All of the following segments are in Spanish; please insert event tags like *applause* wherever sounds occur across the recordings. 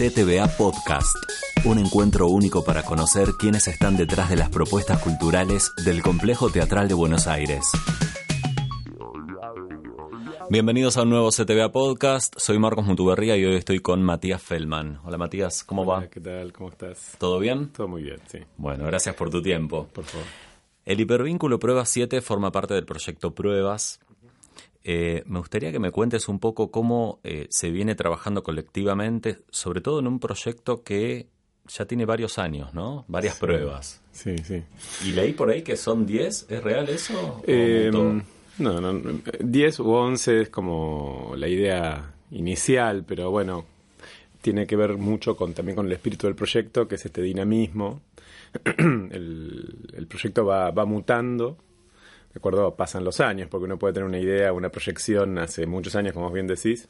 CTBA Podcast, un encuentro único para conocer quiénes están detrás de las propuestas culturales del Complejo Teatral de Buenos Aires. Bienvenidos a un nuevo CTBA Podcast. Soy Marcos Mutuberría y hoy estoy con Matías Feldman. Hola Matías, ¿cómo Hola, va? ¿Qué tal? ¿Cómo estás? ¿Todo bien? Todo muy bien, sí. Bueno, gracias por tu tiempo. Por favor. El hipervínculo Prueba 7 forma parte del proyecto Pruebas. Eh, me gustaría que me cuentes un poco cómo eh, se viene trabajando colectivamente, sobre todo en un proyecto que ya tiene varios años, ¿no? Varias pruebas. Sí, sí. Y leí por ahí que son 10, ¿es real eso? ¿O Eh, no, no, 10 u 11 es como la idea inicial, pero bueno, tiene que ver mucho con también con el espíritu del proyecto, que es este dinamismo. *clears throat* el, el proyecto va, va mutando, de acuerdo, pasan los años, porque uno puede tener una idea, una proyección hace muchos años, como vos bien decís,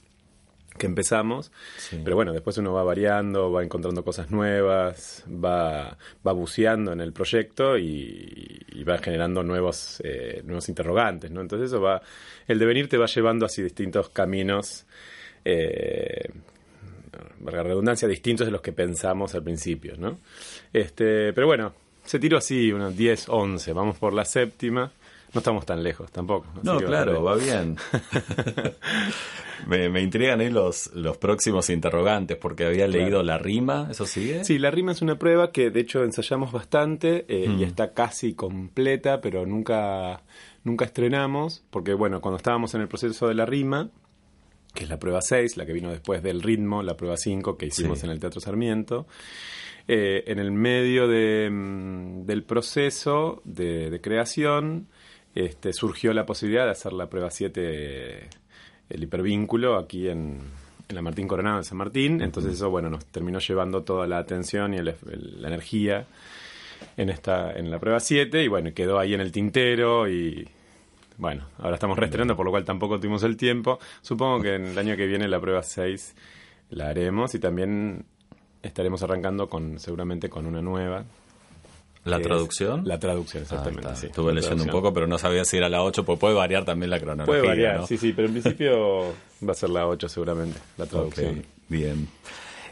que empezamos, Sí. pero bueno, después uno va variando, va encontrando cosas nuevas, va, va buceando en el proyecto y, y va generando nuevos, eh, nuevos interrogantes, ¿no? Entonces eso va, el devenir te va llevando hacia distintos caminos, eh, la redundancia, distintos de los que pensamos al principio, ¿no? Este, pero bueno, se tiró así, unos 10, 11, vamos por la séptima, no estamos tan lejos tampoco. No, claro, va bien. *laughs* me, me intrigan ahí los, los próximos interrogantes, porque había leído la rima, ¿eso sigue? Sí, la rima es una prueba que de hecho ensayamos bastante eh, Mm. y está casi completa, pero nunca, nunca estrenamos, porque bueno, cuando estábamos en el proceso de la rima, que es la prueba 6, la que vino después del ritmo, la prueba 5 que hicimos Sí. en el Teatro Sarmiento, eh, en el medio de, mm, del proceso de, de creación este, surgió la posibilidad de hacer la prueba 7, el hipervínculo, aquí en, en la Martín Coronado de San Martín. Entonces eso, bueno, nos terminó llevando toda la atención y el- el- la energía en, esta, en la prueba 7 y bueno, quedó ahí en el tintero y... Bueno, ahora estamos reestrenando, por lo cual tampoco tuvimos el tiempo. Supongo que en el año que viene la prueba 6 la haremos y también estaremos arrancando con seguramente con una nueva. ¿La traducción? La traducción, exactamente. sí. Estuve leyendo un poco, pero no sabía si era la 8, pues puede variar también la cronología. Puede variar, ¿no? sí, sí, pero en principio va a ser la 8 seguramente, la traducción. Ok, bien.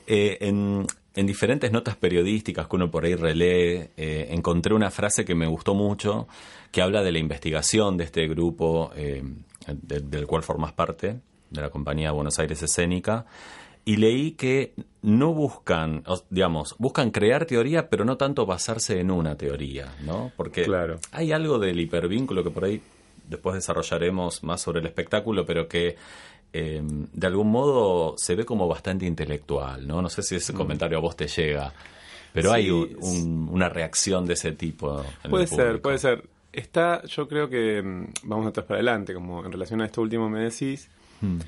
Eh, en, en diferentes notas periodísticas que uno por ahí relee, eh, encontré una frase que me gustó mucho, que habla de la investigación de este grupo eh, de- del cual formas parte, de la compañía Buenos Aires Escénica, y leí que no buscan, digamos, buscan crear teoría, pero no tanto basarse en una teoría, ¿no? Porque Claro. hay algo del hipervínculo que por ahí después desarrollaremos más sobre el espectáculo, pero que eh, de algún modo se ve como bastante intelectual, ¿no? No sé si ese comentario a vos te llega, pero Mm. Sí, hay un- un- una reacción de ese tipo. en el Puede ser, puede ser. Está, yo creo que mm, vamos atrás para adelante, como en relación a esto último me decís, Hmm.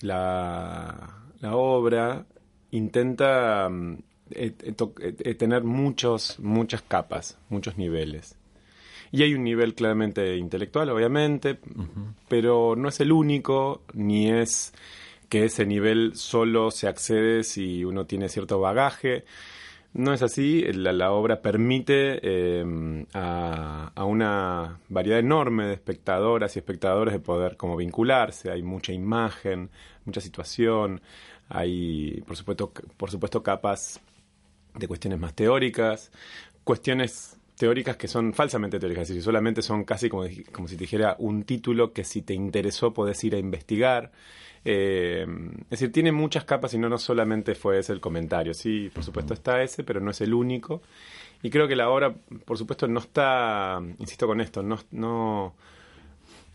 la, la obra intenta mm, eh, eh, eh, eh, tener muchos, muchas capas, muchos niveles. Y hay un nivel claramente intelectual, obviamente, pero no es el único, ni es que ese nivel solo se accede si uno tiene cierto bagaje. No es así, la, la obra permite eh, a, una variedad enorme de espectadoras y espectadores de poder como vincularse, hay mucha imagen, mucha situación, hay por supuesto, por supuesto capas de cuestiones más teóricas, cuestiones teóricas que son falsamente teóricas, es decir, solamente son casi como, como si te dijera un título que si te interesó podés ir a investigar. Eh, es decir, tiene muchas capas y no, no solamente fue ese el comentario. Sí, por supuesto está ese, pero no es el único. Y creo que la obra, por supuesto, no está, insisto con esto, no, no,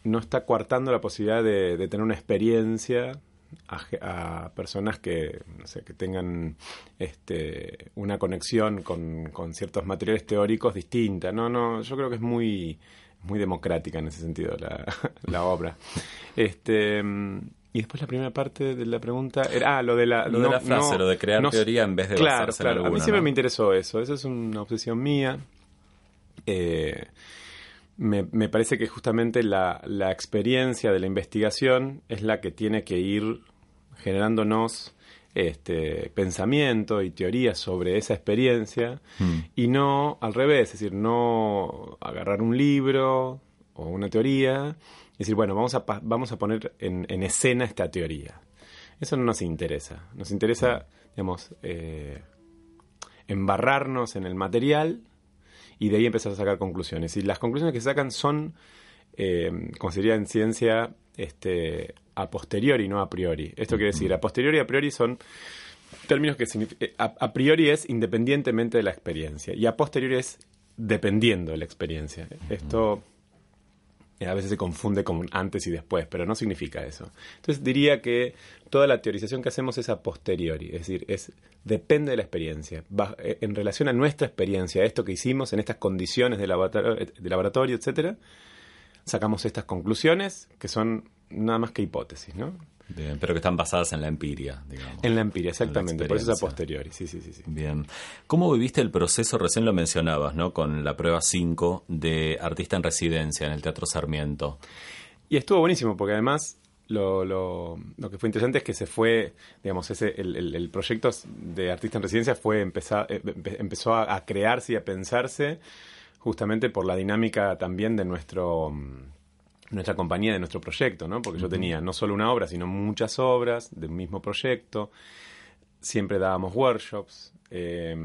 no está coartando la posibilidad de, tener una experiencia a, personas que, que tengan este, una conexión con, con ciertos materiales teóricos distinta. No, no, yo creo que es muy, muy democrática en ese sentido la, *laughs* la obra. Este, Y después la primera parte de la pregunta era, ah, lo de la, lo de la frase, lo de crear teoría en vez de claro, basarse claro. en A mí alguna, siempre me interesó eso, eso es una obsesión mía. Eh, me, me parece que justamente la, la experiencia de la investigación es la que tiene que ir generándonos este pensamiento y teorías sobre esa experiencia Mm. y no al revés, es decir, no agarrar un libro o una teoría y decir, bueno, vamos a, vamos a poner en, en escena esta teoría. Eso no nos interesa. Nos interesa, digamos, eh, embarrarnos en el material y de ahí empezar a sacar conclusiones. Y las conclusiones que se sacan son, eh, como se diría en ciencia, este, a posteriori, no a priori. Esto quiere decir, a posteriori y a priori son términos que significan... A, a priori es independientemente de la experiencia y a posteriori es dependiendo de la experiencia. Esto eh, a veces se confunde con antes y después, pero no significa eso. Entonces diría que toda la teorización que hacemos es a posteriori, es decir, es depende de la experiencia, eh, en relación a nuestra experiencia, a esto que hicimos en estas condiciones de laboratorio, de laboratorio etcétera, sacamos estas conclusiones que son nada más que hipótesis, ¿no? Bien, pero que están basadas en la empiria, digamos. En la empiria, exactamente, por eso es a posteriori, sí, sí, sí. sí. Bien. ¿Cómo viviste el proceso? Recién lo mencionabas, ¿no? Con la prueba 5 de artista en residencia en el Teatro Sarmiento. Y estuvo buenísimo porque además lo, lo, lo que fue interesante es que se fue, digamos, ese, el, el- el proyecto de Artista en Residencia fue empezar, eh, empe- empezó a, a crearse y a pensarse justamente por la dinámica también de nuestro mm, nuestra compañía, de nuestro proyecto, ¿no? Porque yo tenía no solo una obra, sino muchas obras del mismo proyecto. Siempre dábamos workshops, eh,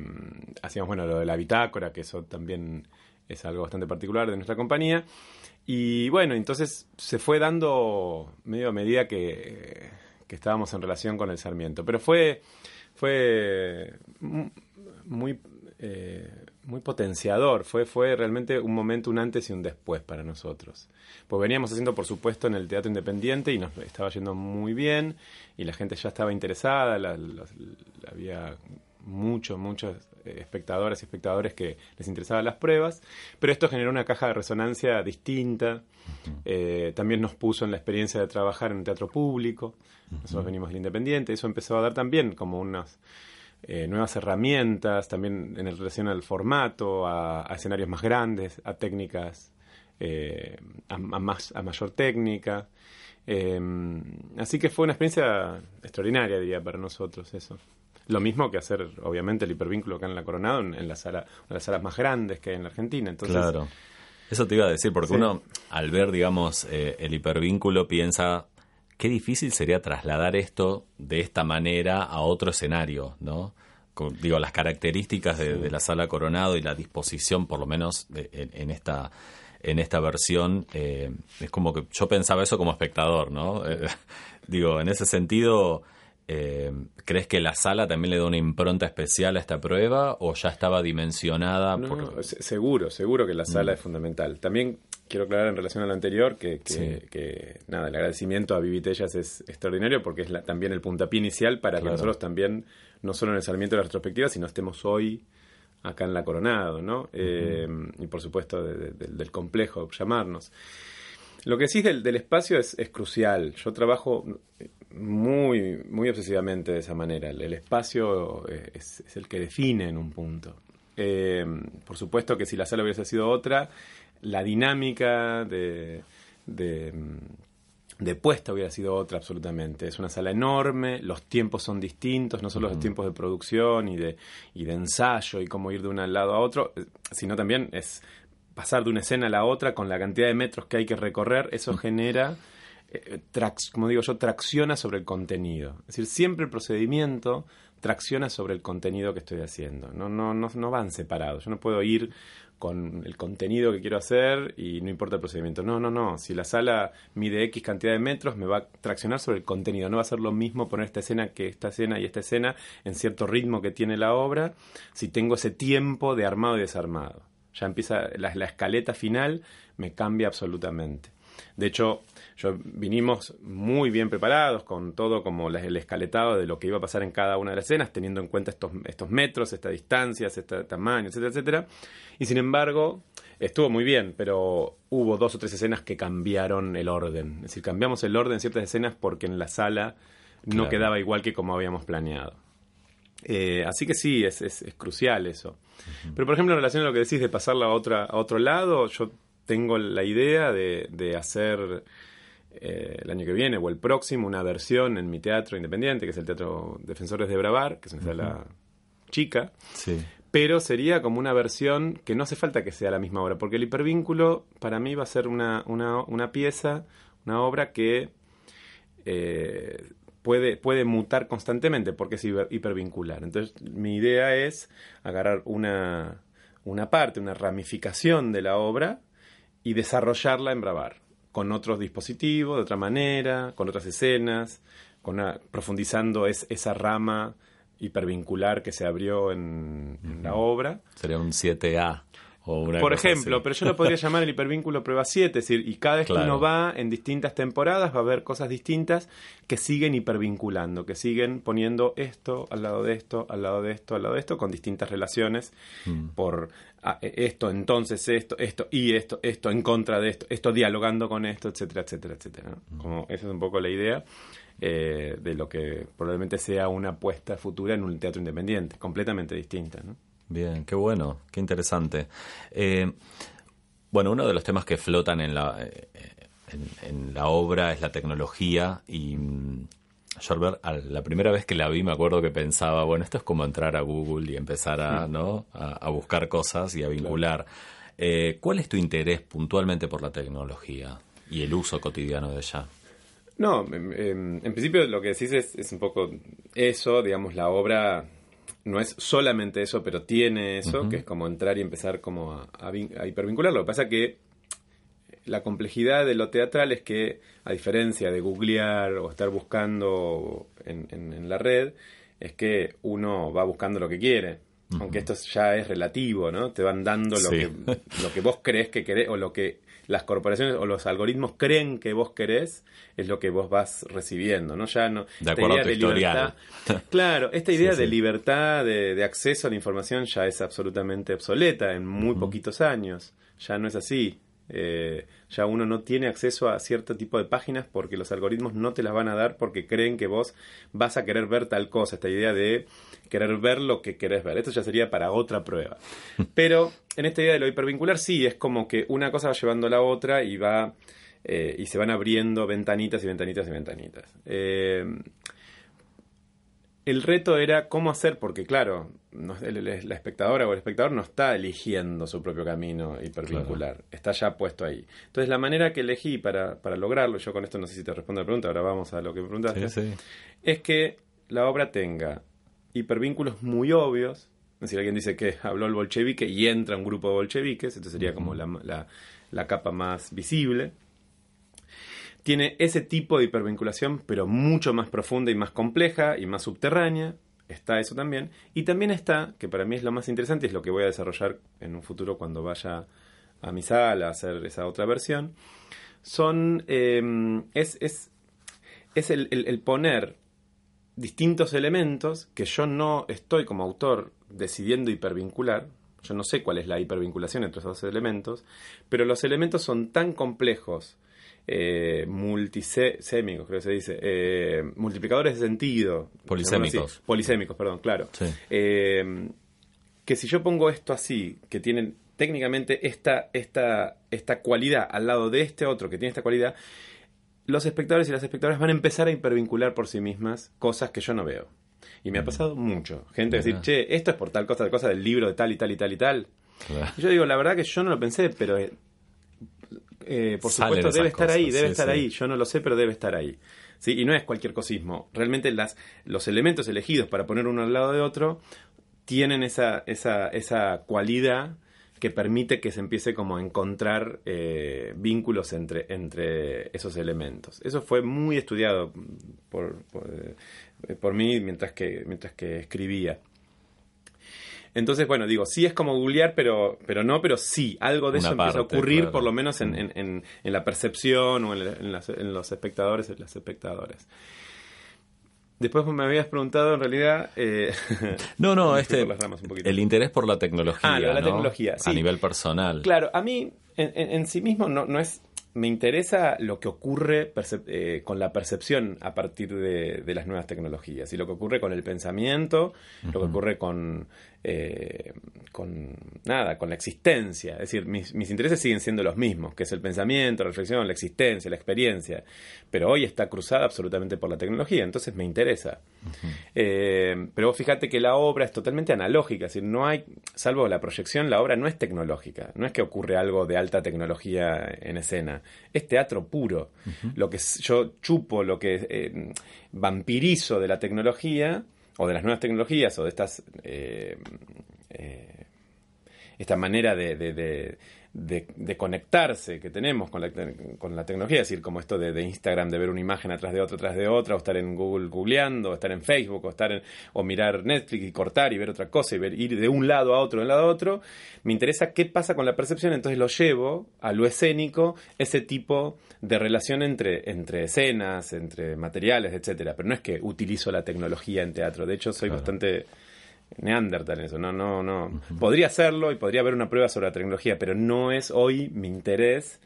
hacíamos, bueno, lo de la bitácora, que eso también es algo bastante particular de nuestra compañía. Y bueno, entonces se fue dando medio a medida que, que estábamos en relación con el Sarmiento. Pero fue, fue mu- muy, eh, muy potenciador, fue, fue realmente un momento, un antes y un después para nosotros. Pues veníamos haciendo, por supuesto, en el Teatro Independiente y nos estaba yendo muy bien y la gente ya estaba interesada, la- la- la- había muchos, muchos eh, espectadoras y espectadores que les interesaban las pruebas, pero esto generó una caja de resonancia distinta, eh, también nos puso en la experiencia de trabajar en un teatro público, nosotros venimos del Independiente, eso empezó a dar también como unas eh, nuevas herramientas, también en relación al formato, a, a escenarios más grandes, a técnicas, eh, a, a más, a mayor técnica. Eh, así que fue una experiencia extraordinaria, diría, para nosotros eso. Lo mismo que hacer, obviamente, el hipervínculo acá en la Coronado, en, en la sala, una de las salas más grandes que hay en la Argentina. Entonces, claro. Eso te iba a decir, porque Sí. uno, al ver, digamos, eh, el hipervínculo, piensa qué difícil sería trasladar esto de esta manera a otro escenario, ¿no? Con- digo, las características de, de la sala Coronado y la disposición, por lo menos, de- en, en esta en esta versión, eh, es como que yo pensaba eso como espectador, ¿no? Eh, *laughs* digo, en ese sentido, eh, ¿crees que la sala también le da una impronta especial a esta prueba o ya estaba dimensionada? No, por- no, seguro, seguro que la sala es fundamental. También quiero aclarar en relación a lo anterior que, que, Sí. que, nada, el agradecimiento a Vivitellas es extraordinario porque es la- también el puntapié inicial para que nosotros también, no solo en el Sarmiento de la retrospectiva, sino estemos hoy acá en la Coronado, ¿no? Eh, y por supuesto de- de- del- del complejo llamarnos. Lo que decís del, del espacio es, es crucial. Yo trabajo muy, muy obsesivamente de esa manera. El, el espacio eh, es, es el que define en un punto. Eh, por supuesto que si la sala hubiese sido otra, la dinámica de, de, mm, de puesta hubiera sido otra absolutamente. Es una sala enorme, los tiempos son distintos, no solo los tiempos de producción y de, y de ensayo y cómo ir de un lado a otro, eh, sino también es pasar de una escena a la otra con la cantidad de metros que hay que recorrer, eso genera, eh, como digo yo, tracciona sobre el contenido. Es decir, siempre el procedimiento tracciona sobre el contenido que estoy haciendo. No, no, no, no van separados. Yo no puedo ir con el contenido que quiero hacer y no importa el procedimiento. No, no, no. Si la sala mide X cantidad de metros, me va a traccionar sobre el contenido. No va a ser lo mismo poner esta escena que esta escena y esta escena en cierto ritmo que tiene la obra si tengo ese tiempo de armado y desarmado. Ya empieza la, la escaleta final, me cambia absolutamente. De hecho, yo vinimos muy bien preparados con todo como el escaletado de lo que iba a pasar en cada una de las escenas, teniendo en cuenta estos, estos metros, estas distancias, este tamaño, etcétera, etcétera. Y sin embargo, estuvo muy bien, pero hubo dos o tres escenas que cambiaron el orden. Es decir, cambiamos el orden en ciertas escenas porque en la sala no quedaba igual que como habíamos planeado. Eh, así que sí, es, es, crucial eso. Pero por ejemplo, en relación a lo que decís de pasarla a, otra, a otro lado, yo tengo la idea de, de hacer eh, el año que viene o el próximo una versión en mi teatro independiente, que es el Teatro Defensores de Bravar, que es una sala chica. Pero sería como una versión que no hace falta que sea la misma obra, porque el hipervínculo para mí va a ser una, una, una pieza, una obra que eh, puede, puede mutar constantemente porque es hipervincular. Entonces mi idea es agarrar una, una parte, una ramificación de la obra y desarrollarla en Bravar con otros dispositivos, de otra manera, con otras escenas, con profundizando es, esa rama hipervincular que se abrió en, la obra. Sería un 7A. Por ejemplo, pero yo lo podría *laughs* llamar el hipervínculo prueba 7, es decir, y cada vez que uno va en distintas temporadas va a haber cosas distintas que siguen hipervinculando, que siguen poniendo esto al lado de esto, al lado de esto, al lado de esto, con distintas relaciones mm. por ah, e, esto, entonces esto, esto y esto, esto en contra de esto, esto dialogando con esto, etcétera, etcétera, etcétera. Mm. Como esa es un poco la idea. Eh, de lo que probablemente sea una apuesta futura en un teatro independiente, completamente distinta. ¿no? Bien, qué bueno, qué interesante. Eh, bueno, uno de los temas que flotan en la, eh, en, la obra es la tecnología y mm, la primera vez que la vi me acuerdo que pensaba, bueno, esto es como entrar a Google y empezar a, ¿no? a, buscar cosas y a vincular. Eh, ¿Cuál es tu interés puntualmente por la tecnología y el uso cotidiano de ella? No, en, principio lo que decís es, es un poco eso, digamos, la obra no es solamente eso, pero tiene eso, que es como entrar y empezar como a, hipervincular. Lo que pasa que la complejidad de lo teatral es que, a diferencia de googlear o estar buscando en, la red, es que uno va buscando lo que quiere. Aunque esto ya es relativo, ¿no? Te van dando lo, que, lo que vos crees que querés o lo que las corporaciones o los algoritmos creen que vos querés es lo que vos vas recibiendo, ¿no? Ya no. De acuerdo a tu historial. *laughs* claro, esta idea de libertad, de, acceso a la información ya es absolutamente obsoleta en muy poquitos años. Ya no es así. Eh, ya uno no tiene acceso a cierto tipo de páginas porque los algoritmos no te las van a dar porque creen que vos vas a querer ver tal cosa. Esta idea de querer ver lo que querés ver. Esto ya sería para otra prueba. *laughs* Pero en esta idea de lo hipervincular, sí, es como que una cosa va llevando a la otra y va. Eh, y se van abriendo ventanitas y ventanitas y ventanitas. Eh, el reto era cómo hacer, porque claro, la espectadora o el espectador no está eligiendo su propio camino hipervincular, está ya puesto ahí. Entonces la manera que elegí para, para lograrlo, yo con esto no sé si te respondo la pregunta, ahora vamos a lo que me preguntaste, es que la obra tenga hipervínculos muy obvios. Es decir, alguien dice que habló el bolchevique y entra un grupo de bolcheviques, esto sería como la, la, capa más visible. Tiene ese tipo de hipervinculación, pero mucho más profunda y más compleja y más subterránea. Está eso también. Y también está, que para mí es lo más interesante, es lo que voy a desarrollar en un futuro cuando vaya a mi sala a hacer esa otra versión. Son. Eh, es, es, es el poner distintos elementos que yo no estoy como autor decidiendo hipervincular. Yo no sé cuál es la hipervinculación entre esos dos elementos, pero los elementos son tan complejos, eh, multisémicos, creo que se dice, eh, multiplicadores de sentido. Polisémicos. polisémicos, perdón, claro. Eh, que si yo pongo esto así, que tienen técnicamente esta, esta, esta cualidad al lado de este otro que tiene esta cualidad, los espectadores y las espectadoras van a empezar a hipervincular por sí mismas cosas que yo no veo. Y me ha pasado mucho. Gente decir, che, esto es por tal cosa, de cosa del libro de tal y tal y tal y tal. Y yo digo, la verdad que yo no lo pensé, pero eh, eh, por supuesto debe estar ahí, debe estar ahí. Yo no lo sé, pero debe estar ahí. ¿Sí? Y no es cualquier cosismo. Realmente las, los elementos elegidos para poner uno al lado de otro tienen esa, esa, esa cualidad que permite que se empiece como a encontrar eh, vínculos entre, entre esos elementos. Eso fue muy estudiado por, por, eh, mí mientras que, mientras que escribía. Entonces, bueno, digo, sí es como googlear, pero, pero no, pero sí, algo de Una eso empieza a ocurrir, claro. por lo menos en, Mm. en- en- en la percepción o las- en los espectadores y las espectadoras. Después me habías preguntado, en realidad... eh, No, no, *laughs* este, por las ramas un poquito. el interés por la tecnología. Ah, la ¿no? tecnología, A sí. nivel personal. Claro, a mí en, en- en sí mismo no, no es... Me interesa lo que ocurre eh, con la percepción a partir de, de las nuevas tecnologías y lo que ocurre con el pensamiento, lo que ocurre con, eh, con nada, con la existencia. Es decir, mis, mis intereses siguen siendo los mismos, que es el pensamiento, la reflexión, la existencia, la experiencia. Pero hoy está cruzada absolutamente por la tecnología, entonces me interesa. Eh, pero vos fíjate que la obra es totalmente analógica, es decir, no hay, salvo la proyección, la obra no es tecnológica, no es que ocurre algo de alta tecnología en escena, es teatro puro. Lo que yo chupo, lo que eh, vampirizo de la tecnología, o de las nuevas tecnologías, o de estas... eh, eh, esta manera de, de- de- de- de conectarse que tenemos con la, con la tecnología, es decir, como esto de, de Instagram, de ver una imagen atrás de otra, atrás de otra, o estar en Google googleando, o estar en Facebook, o estar en, o mirar Netflix y cortar y ver otra cosa y ver, ir de un lado a otro, de un lado a otro, me interesa qué pasa con la percepción, entonces lo llevo a lo escénico, ese tipo de relación entre, entre escenas, entre materiales, etcétera. Pero no es que utilizo la tecnología en teatro, de hecho soy Claro. bastante Neandertal eso, no, no, no. Podría hacerlo y podría haber una prueba sobre la tecnología, pero no es hoy mi interés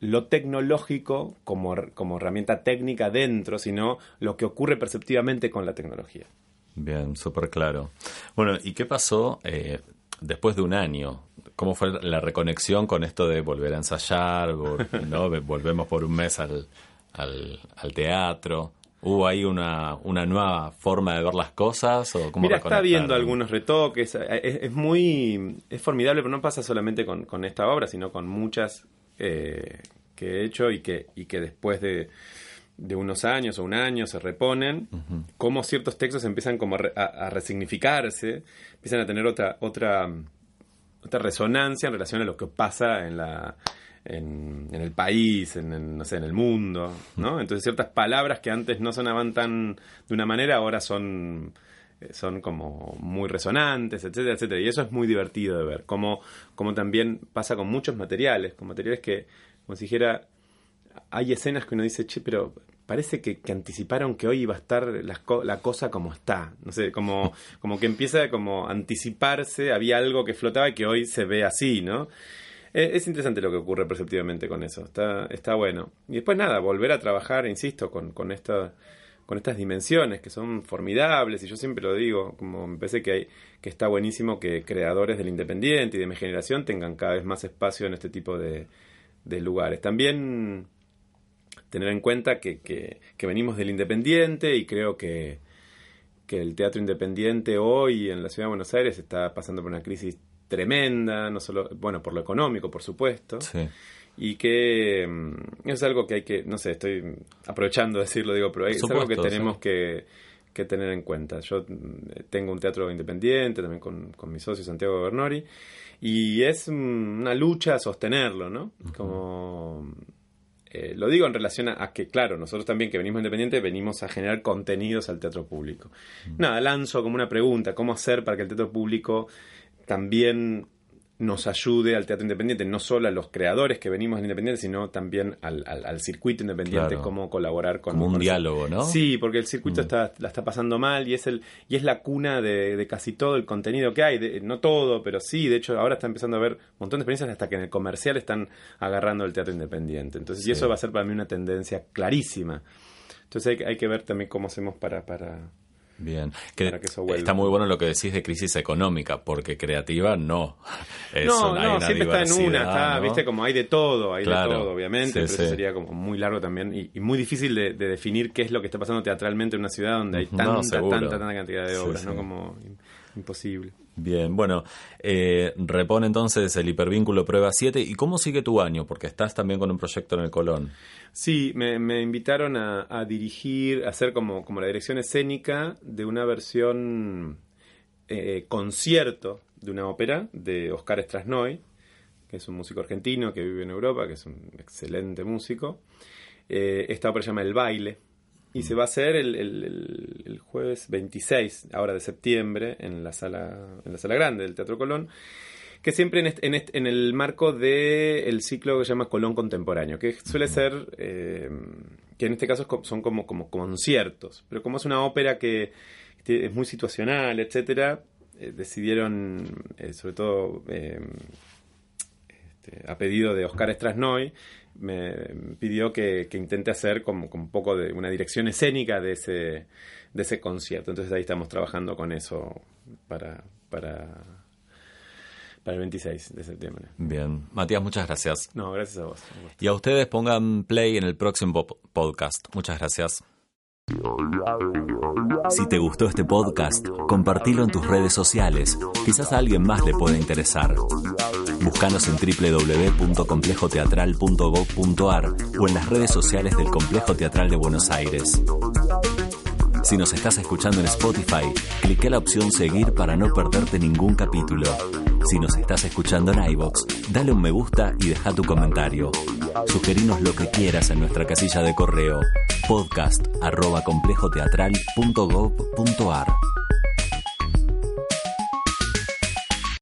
lo tecnológico como, como herramienta técnica dentro, sino lo que ocurre perceptivamente con la tecnología. Bien, súper claro. Bueno, ¿y qué pasó eh, después de un año? ¿Cómo fue la reconexión con esto de volver a ensayar? *laughs* ¿no? Volvemos por un mes al, al, al teatro. ¿Hubo ahí una, una nueva forma de ver las cosas? ¿o cómo Mira, está viendo algunos retoques, eh, es, es muy, es formidable, pero no pasa solamente con, con esta obra, sino con muchas eh, que he hecho y que, y que después de, de unos años o un año se reponen, Ujú. cómo ciertos textos empiezan como a, re- a- a resignificarse, empiezan a tener otra, otra, otra resonancia en relación a lo que pasa en la en, en el país, en, en, no sé, en el mundo, ¿no? Entonces ciertas palabras que antes no sonaban tan de una manera ahora son eh, son como muy resonantes, etcétera, etcétera. Y eso es muy divertido de ver. Como, como también pasa con muchos materiales, con materiales que, como si dijera, hay escenas que uno dice, che, pero parece que, que anticiparon que hoy iba a estar co- la cosa como está. No sé, como, como que empieza como a anticiparse, había algo que flotaba y que hoy se ve así, ¿no? Eh, Es interesante lo que ocurre perceptivamente con eso, está, está bueno. Y después nada, volver a trabajar, insisto, con, con esta con estas dimensiones que son formidables y yo siempre lo digo, como me parece que hay, que está buenísimo que creadores del independiente y de mi generación tengan cada vez más espacio en este tipo de, lugares. También tener en cuenta que, que, que venimos del independiente y creo que, que el teatro independiente hoy en la ciudad de Buenos Aires está pasando por una crisis tremenda, no solo, bueno, por lo económico, por supuesto, Sí. y que mm, es algo que hay que, no sé, estoy aprovechando de decirlo, digo, pero hay- es algo que tenemos sí. que, que tener en cuenta. Yo mm, tengo un teatro independiente también con, con mi socio Santiago Bernori, y es mm, una lucha sostenerlo, ¿no? Como eh, lo digo en relación a, a que, claro, nosotros también que venimos independientes venimos a generar contenidos al teatro público. Nada, lanzo como una pregunta, ¿cómo hacer para que el teatro público también nos ayude al teatro independiente, no solo a los creadores que venimos del independiente, sino también al, al- al circuito independiente, Claro. cómo colaborar con... Como un diálogo, ¿no? Sí, porque el circuito Mm. está, la está pasando mal y es el y es la cuna de, de casi todo el contenido que hay. De- no todo, pero sí. De hecho, ahora está empezando a haber un montón de experiencias hasta que en el comercial están agarrando el teatro independiente. Entonces, Sí. y eso va a ser para mí una tendencia clarísima. Entonces hay, que- hay que ver también cómo hacemos para... para Bien. Que, que está muy bueno lo que decís de crisis económica, porque creativa no. *laughs* Es no, una- no, una siempre está en una, está, ¿no? viste, como hay de todo, hay Claro. de todo, obviamente, Sí, pero sí. eso sería como muy largo también y, y muy difícil de, de definir qué es lo que está pasando teatralmente en una ciudad donde hay tanta, tanta, tanta cantidad de obras, sí. ¿no? Como im- imposible. Bien, bueno, eh, repone entonces el hipervínculo prueba 7. ¿Y cómo sigue tu año? Porque estás también con un proyecto en el Colón. Sí, me, me invitaron a, a dirigir, a hacer como, como la dirección escénica de una versión eh, concierto de una ópera de Oscar Strasnoy, que es un músico argentino que vive en Europa, que es un excelente músico. Eh, esta ópera se llama El Baile y se va a hacer el, el- el- el jueves 26, ahora de septiembre, en la sala, en la sala grande del Teatro Colón, que siempre en, este- en, este- en el marco del ciclo que se llama Colón Contemporáneo, que suele ser, eh, que en este caso son como, como conciertos, pero como es una ópera que es muy situacional, etcétera, eh, decidieron, eh, sobre todo eh, este, a pedido de Oscar Strasnoy, me pidió que, que intente hacer como, como un poco de una dirección escénica de ese, de ese concierto. Entonces ahí estamos trabajando con eso para, para, para el 26 de septiembre. Bien. Matías, muchas gracias. No, gracias a vos. Y a ustedes pongan play en el próximo po- podcast. Muchas gracias. Si te gustó este podcast, compartilo en tus redes sociales. Quizás a alguien más le pueda interesar. Búscanos en www.complejoteatral.gov.ar o en las redes sociales del Complejo Teatral de Buenos Aires. Si nos estás escuchando en Spotify, clique la opción seguir para no perderte ningún capítulo. Si nos estás escuchando en iVoox, dale un me gusta y deja tu comentario. Sugerinos lo que quieras en nuestra casilla de correo podcast arroba complejoteatral.gov.ar